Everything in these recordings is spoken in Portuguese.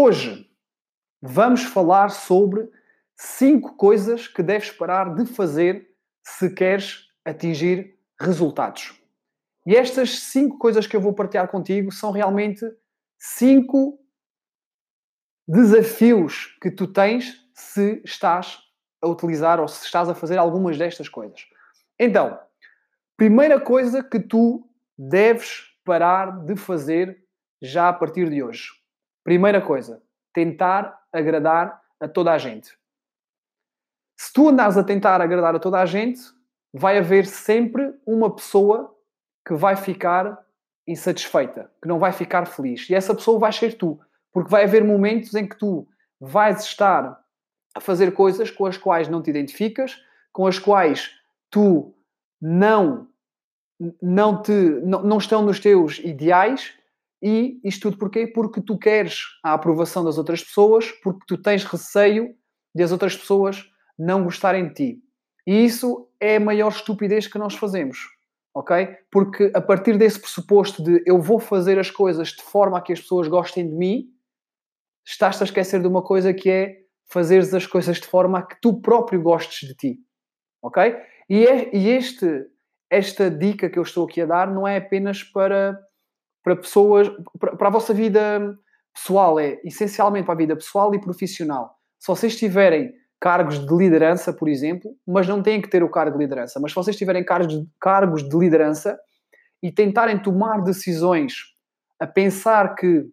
Hoje vamos falar sobre cinco coisas que deves parar de fazer se queres atingir resultados. E estas cinco coisas que eu vou partilhar contigo são realmente cinco desafios que tu tens se estás a utilizar ou se estás a fazer algumas destas coisas. Então, primeira coisa que tu deves parar de fazer já a partir de hoje. Primeira coisa, tentar agradar a toda a gente. Se tu andares a tentar agradar a toda a gente, vai haver sempre uma pessoa que vai ficar insatisfeita, que não vai ficar feliz. E essa pessoa vai ser tu. Porque vai haver momentos em que tu vais estar a fazer coisas com as quais não te identificas, com as quais tu não não te não, não estão nos teus ideais e isto tudo porquê? Porque tu queres a aprovação das outras pessoas, porque tu tens receio de as outras pessoas não gostarem de ti. E isso é a maior estupidez que nós fazemos, ok? Porque a partir desse pressuposto de eu vou fazer as coisas de forma a que as pessoas gostem de mim, estás-te a esquecer de uma coisa que é fazeres as coisas de forma a que tu próprio gostes de ti, ok? E, é, e este, esta dica que eu estou aqui a dar não é apenas para para pessoas, para, para a vossa vida pessoal, é essencialmente para a vida pessoal e profissional. Se vocês tiverem cargos de liderança, por exemplo, mas não têm que ter o cargo de liderança, mas se vocês tiverem cargos cargos de liderança e tentarem tomar decisões a pensar que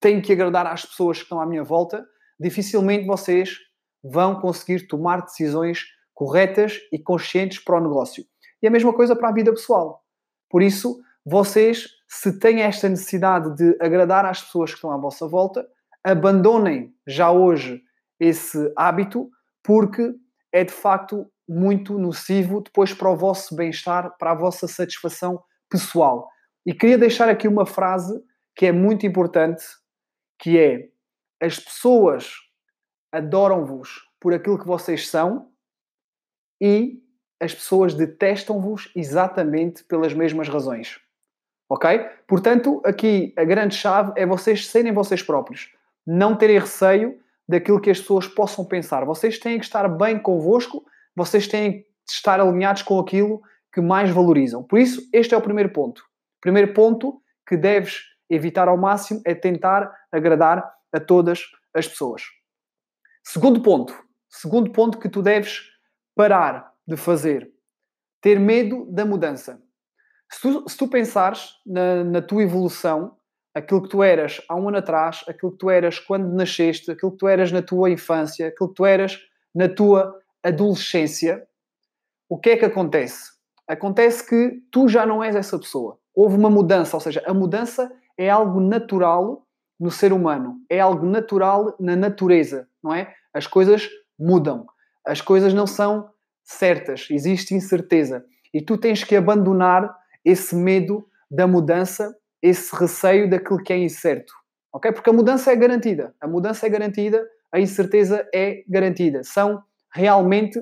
têm que agradar às pessoas que estão à minha volta, dificilmente vocês vão conseguir tomar decisões corretas e conscientes para o negócio. E a mesma coisa para a vida pessoal. Por isso, vocês, se têm esta necessidade de agradar às pessoas que estão à vossa volta, abandonem já hoje esse hábito, porque é de facto muito nocivo depois para o vosso bem-estar, para a vossa satisfação pessoal. E queria deixar aqui uma frase que é muito importante, que é as pessoas adoram-vos por aquilo que vocês são e as pessoas detestam-vos exatamente pelas mesmas razões. Ok? Portanto, aqui a grande chave é vocês serem vocês próprios. Não terem receio daquilo que as pessoas possam pensar. Vocês têm que estar bem convosco, vocês têm que estar alinhados com aquilo que mais valorizam. Por isso, este é o primeiro ponto. Primeiro ponto que deves evitar ao máximo é tentar agradar a todas as pessoas. Segundo ponto, segundo ponto que tu deves parar de fazer, ter medo da mudança. Se tu, se tu pensares na, na, tua evolução, aquilo que tu eras há um ano atrás, aquilo que tu eras quando nasceste, aquilo que tu eras na tua infância, aquilo que tu eras na tua adolescência, o que é que acontece? Acontece que tu já não és essa pessoa. Houve uma mudança, ou seja, a mudança é algo natural no ser humano, é algo natural na natureza, não é? As coisas mudam, as coisas não são certas, existe incerteza. E tu tens que abandonar esse medo da mudança, esse receio daquilo que é incerto. Ok? Porque a mudança é garantida. A mudança é garantida, a incerteza é garantida. São realmente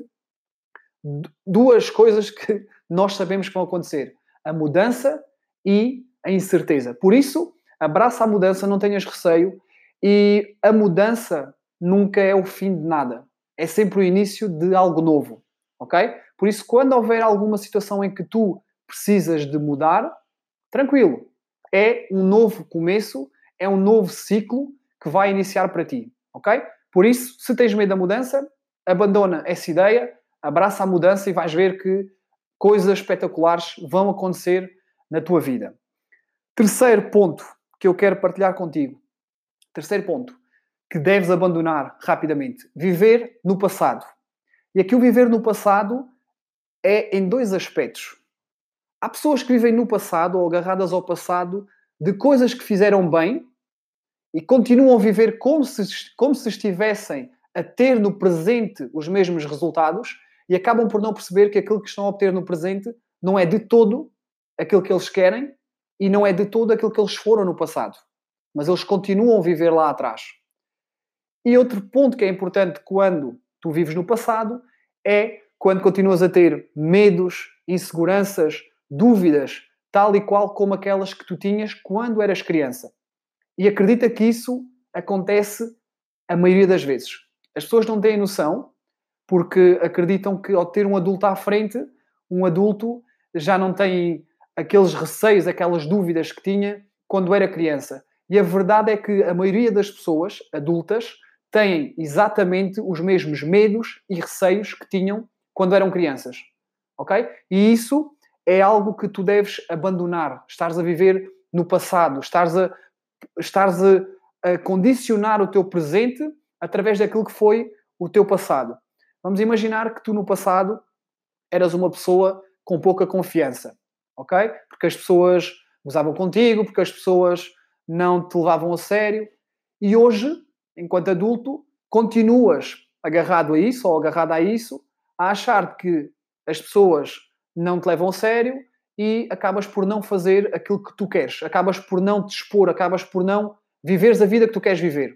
duas coisas que nós sabemos que vão acontecer: a mudança e a incerteza. Por isso, abraça a mudança, não tenhas receio e a mudança nunca é o fim de nada. É sempre o início de algo novo, ok? Por isso, quando houver alguma situação em que tu precisas de mudar, tranquilo. É um novo começo, é um novo ciclo que vai iniciar para ti, ok? Por isso, se tens medo da mudança, abandona essa ideia, abraça a mudança e vais ver que coisas espetaculares vão acontecer na tua vida. Terceiro ponto que eu quero partilhar contigo. Terceiro ponto que deves abandonar rapidamente: viver no passado. E aqui o viver no passado é em dois aspectos. Há pessoas que vivem no passado ou agarradas ao passado de coisas que fizeram bem e continuam a viver como se, como se estivessem a ter no presente os mesmos resultados e acabam por não perceber que aquilo que estão a obter no presente não é de todo aquilo que eles querem e não é de todo aquilo que eles foram no passado. Mas eles continuam a viver lá atrás. E outro ponto que é importante quando tu vives no passado é quando continuas a ter medos, inseguranças, dúvidas, tal e qual como aquelas que tu tinhas quando eras criança. E acredita que isso acontece a maioria das vezes. As pessoas não têm noção porque acreditam que ao ter um adulto à frente, um adulto já não tem aqueles receios, aquelas dúvidas que tinha quando era criança. E a verdade é que a maioria das pessoas adultas têm exatamente os mesmos medos e receios que tinham quando eram crianças. Ok? E isso é algo que tu deves abandonar. Estares a viver no passado, estares a, estares a, a condicionar o teu presente através daquilo que foi o teu passado. Vamos imaginar que tu no passado eras uma pessoa com pouca confiança, ok? Porque as pessoas gozavam contigo, porque as pessoas não te levavam a sério. E hoje, enquanto adulto, continuas agarrado a isso ou agarrado a isso, a achar que as pessoas não te levam a sério e acabas por não fazer aquilo que tu queres, acabas por não te expor, acabas por não viveres a vida que tu queres viver.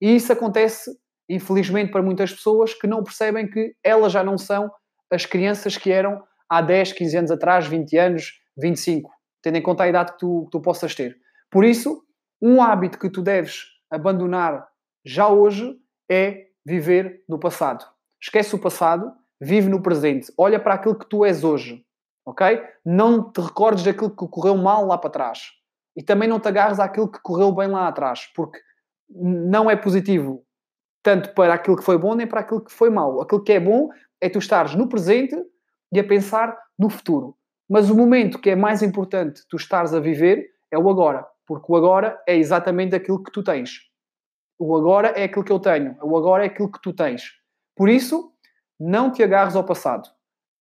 E isso acontece, infelizmente, para muitas pessoas que não percebem que elas já não são as crianças que eram há 10, 15 anos atrás, 20 anos, 25, tendo em conta a idade que tu, que tu possas ter. Por isso, um hábito que tu deves abandonar já hoje é viver no passado. Esquece o passado, vive no presente. Olha para aquilo que tu és hoje, ok? Não te recordes daquilo que correu mal lá para trás. E também não te agarres àquilo que correu bem lá atrás, porque não é positivo tanto para aquilo que foi bom nem para aquilo que foi mau. Aquilo que é bom é tu estares no presente e a pensar no futuro. Mas o momento que é mais importante tu estares a viver é o agora, porque o agora é exatamente aquilo que tu tens. O agora é aquilo que eu tenho, o agora é aquilo que tu tens. Por isso, não te agarres ao passado.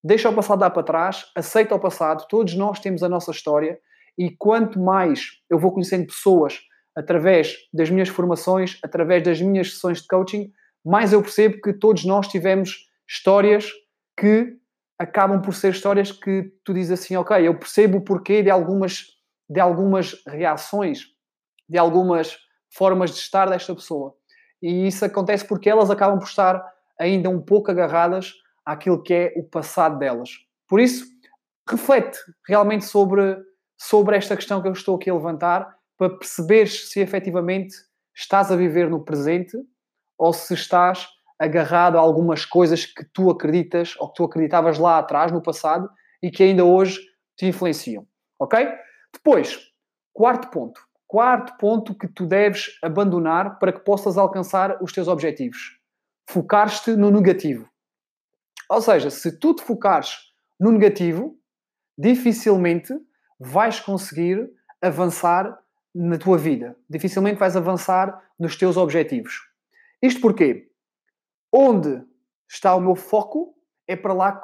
Deixa o passado dar para trás, aceita o passado. Todos nós temos a nossa história e quanto mais eu vou conhecendo pessoas através das minhas formações, através das minhas sessões de coaching, mais eu percebo que todos nós tivemos histórias que acabam por ser histórias que tu dizes assim, ok, eu percebo o porquê de algumas, de algumas reações, de algumas formas de estar desta pessoa. E isso acontece porque elas acabam por estar ainda um pouco agarradas àquilo que é o passado delas. Por isso, reflete realmente sobre, sobre esta questão que eu estou aqui a levantar para perceberes se efetivamente estás a viver no presente ou se estás agarrado a algumas coisas que tu acreditas ou que tu acreditavas lá atrás, no passado, e que ainda hoje te influenciam. Ok? Depois, quarto ponto. Quarto ponto que tu deves abandonar para que possas alcançar os teus objetivos. Focar-te no negativo. Ou seja, se tu te focares no negativo, dificilmente vais conseguir avançar na tua vida. Dificilmente vais avançar nos teus objetivos. Isto porquê? Onde está o meu foco, é para lá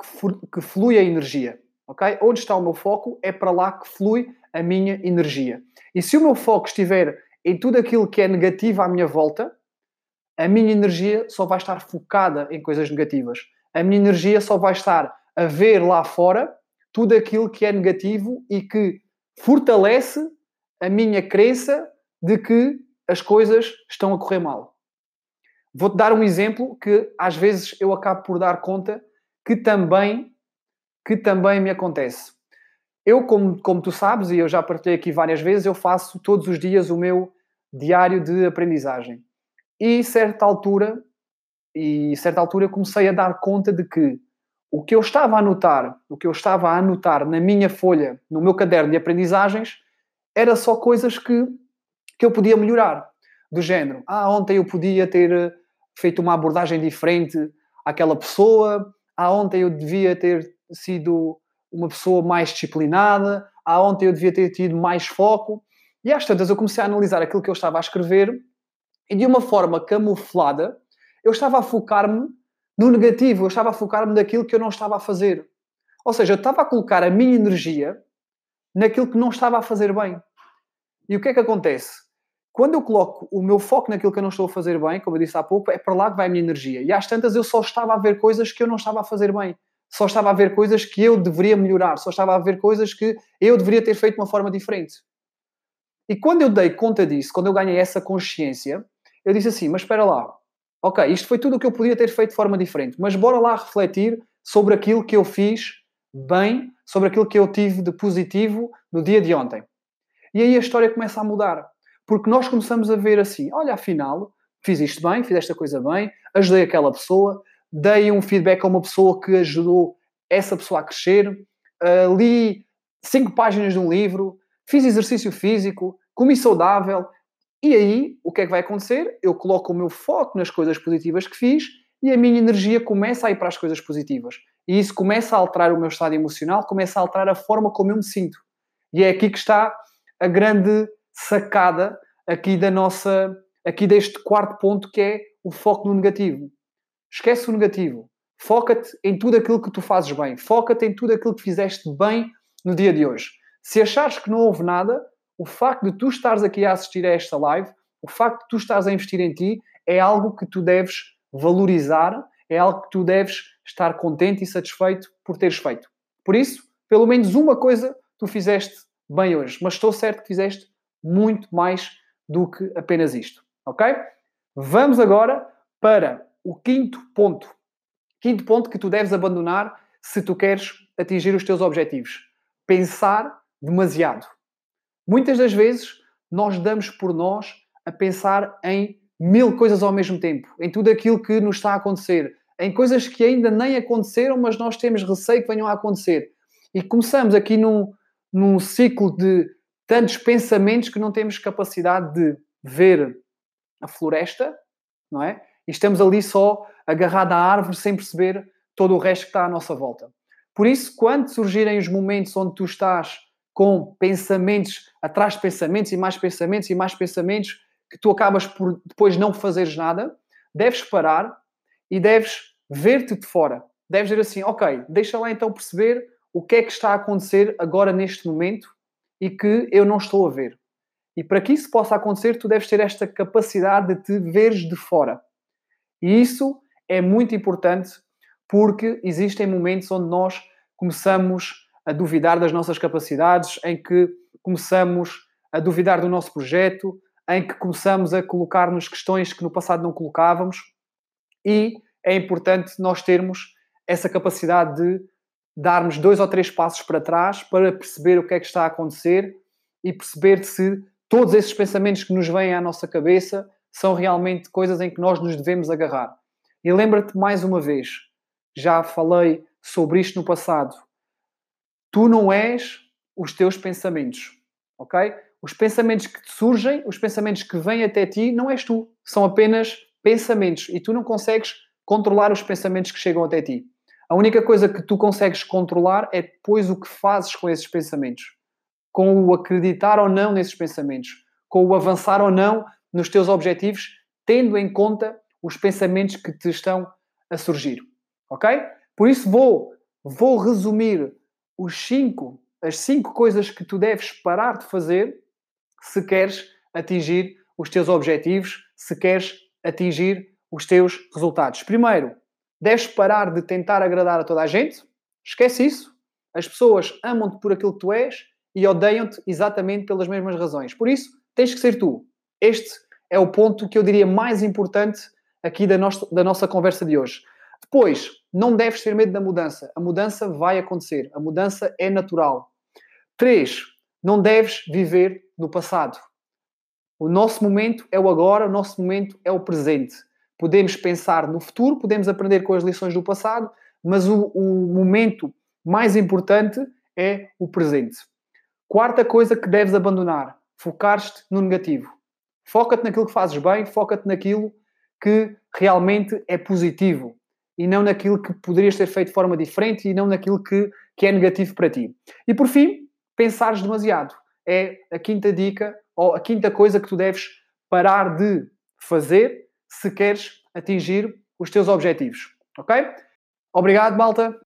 que flui a energia. Ok? Onde está o meu foco, é para lá que flui a minha energia. E se o meu foco estiver em tudo aquilo que é negativo à minha volta, a minha energia só vai estar focada em coisas negativas. A minha energia só vai estar a ver lá fora tudo aquilo que é negativo e que fortalece a minha crença de que as coisas estão a correr mal. Vou-te dar um exemplo que às vezes eu acabo por dar conta que também, que também me acontece. Eu, como, como tu sabes, e eu já partilhei aqui várias vezes, eu faço todos os dias o meu diário de aprendizagem. E certa altura, e certa altura comecei a dar conta de que o que eu estava a anotar, o que eu estava a anotar na minha folha, no meu caderno de aprendizagens, era só coisas que, que eu podia melhorar. Do género, ah, ontem eu podia ter feito uma abordagem diferente àquela pessoa, ah, ontem eu devia ter sido uma pessoa mais disciplinada, ah, ontem eu devia ter tido mais foco. E às tantas eu comecei a analisar aquilo que eu estava a escrever e de uma forma camuflada eu estava a focar-me no negativo, eu estava a focar-me naquilo que eu não estava a fazer. Ou seja, eu estava a colocar a minha energia naquilo que não estava a fazer bem. E o que é que acontece? Quando eu coloco o meu foco naquilo que eu não estou a fazer bem, como eu disse há pouco, é para lá que vai a minha energia. E às tantas eu só estava a ver coisas que eu não estava a fazer bem. Só estava a ver coisas que eu deveria melhorar. Só estava a ver coisas que eu deveria ter feito de uma forma diferente. E quando eu dei conta disso, quando eu ganhei essa consciência, eu disse assim: Mas espera lá, ok, isto foi tudo o que eu podia ter feito de forma diferente, mas bora lá refletir sobre aquilo que eu fiz bem, sobre aquilo que eu tive de positivo no dia de ontem. E aí a história começa a mudar. Porque nós começamos a ver assim: olha, afinal, fiz isto bem, fiz esta coisa bem, ajudei aquela pessoa, dei um feedback a uma pessoa que ajudou essa pessoa a crescer, uh, li cinco páginas de um livro, fiz exercício físico, comi saudável. E aí, o que é que vai acontecer? Eu coloco o meu foco nas coisas positivas que fiz e a minha energia começa a ir para as coisas positivas. E isso começa a alterar o meu estado emocional, começa a alterar a forma como eu me sinto. E é aqui que está a grande sacada aqui da nossa, aqui deste quarto ponto que é o foco no negativo. Esquece o negativo. Foca-te em tudo aquilo que tu fazes bem. Foca-te em tudo aquilo que fizeste bem no dia de hoje. Se achares que não houve nada, o facto de tu estares aqui a assistir a esta live, o facto de tu estares a investir em ti, é algo que tu deves valorizar, é algo que tu deves estar contente e satisfeito por teres feito. Por isso, pelo menos uma coisa tu fizeste bem hoje, mas estou certo que fizeste muito mais do que apenas isto, ok? Vamos agora para o quinto ponto. Quinto ponto que tu deves abandonar se tu queres atingir os teus objetivos. Pensar demasiado. Muitas das vezes nós damos por nós a pensar em mil coisas ao mesmo tempo, em tudo aquilo que nos está a acontecer, em coisas que ainda nem aconteceram, mas nós temos receio que venham a acontecer. E começamos aqui num, num ciclo de tantos pensamentos que não temos capacidade de ver a floresta, não é? E estamos ali só agarrado à árvore sem perceber todo o resto que está à nossa volta. Por isso, quando surgirem os momentos onde tu estás com pensamentos atrás de pensamentos e mais pensamentos e mais pensamentos, que tu acabas por depois não fazeres nada, deves parar e deves ver-te de fora. Deves dizer assim: ok, deixa lá então perceber o que é que está a acontecer agora neste momento e que eu não estou a ver. E para que isso possa acontecer, tu deves ter esta capacidade de te veres de fora. E isso é muito importante porque existem momentos onde nós começamos a duvidar das nossas capacidades, em que começamos a duvidar do nosso projeto, em que começamos a colocar-nos questões que no passado não colocávamos e é importante nós termos essa capacidade de darmos dois ou três passos para trás para perceber o que é que está a acontecer e perceber se todos esses pensamentos que nos vêm à nossa cabeça são realmente coisas em que nós nos devemos agarrar. E lembra-te mais uma vez, já falei sobre isto no passado. Tu não és os teus pensamentos, ok? Os pensamentos que te surgem, os pensamentos que vêm até ti, não és tu. São apenas pensamentos e tu não consegues controlar os pensamentos que chegam até ti. A única coisa que tu consegues controlar é depois o que fazes com esses pensamentos. Com o acreditar ou não nesses pensamentos. Com o avançar ou não nos teus objetivos, tendo em conta os pensamentos que te estão a surgir. Ok? Por isso vou, vou resumir os cinco, as cinco coisas que tu deves parar de fazer se queres atingir os teus objetivos, se queres atingir os teus resultados. Primeiro, deves parar de tentar agradar a toda a gente. Esquece isso. As pessoas amam-te por aquilo que tu és e odeiam-te exatamente pelas mesmas razões. Por isso, tens que ser tu. Este é o ponto que eu diria mais importante aqui da, nossa, da nossa conversa de hoje. Depois, não deves ter medo da mudança. A mudança vai acontecer. A mudança é natural. Três, não deves viver no passado. O nosso momento é o agora, o nosso momento é o presente. Podemos pensar no futuro, podemos aprender com as lições do passado, mas o, o momento mais importante é o presente. Quarta coisa que deves abandonar: focar-te no negativo. Foca-te naquilo que fazes bem, foca-te naquilo que realmente é positivo e não naquilo que poderias ter feito de forma diferente e não naquilo que, que é negativo para ti. E por fim, pensares demasiado é a quinta dica ou a quinta coisa que tu deves parar de fazer se queres atingir os teus objetivos. Ok? Obrigado, malta.